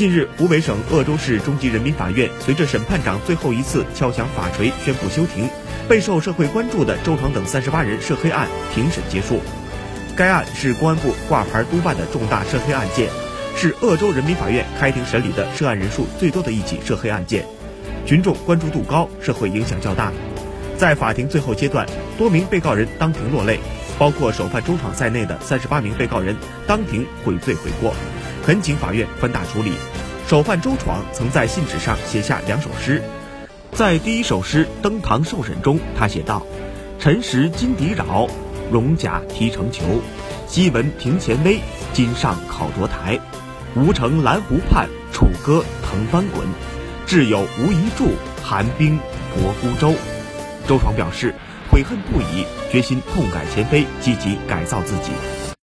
近日，湖北省鄂州市中级人民法院随着审判长最后一次敲响法锤，宣布休庭。备受社会关注的周闯等三十八人涉黑案庭审结束。该案是公安部挂牌督办的重大涉黑案件，是鄂州人民法院开庭审理的涉案人数最多的一起涉黑案件，群众关注度高，社会影响较大。在法庭最后阶段，多名被告人当庭落泪，包括首犯周闯在内的三十八名被告人当庭悔罪悔过。恳请法院宽大处理。首犯周闯曾在信纸上写下两首诗，在第一首诗登堂受审中，他写道：“辰时金敌扰，戎甲提成裘。昔闻庭前威，今上考卓台。吴城蓝湖畔，楚歌腾翻滚。挚友无一助，寒冰泊孤舟。”周闯表示悔恨不已，决心痛改前非，积极改造自己。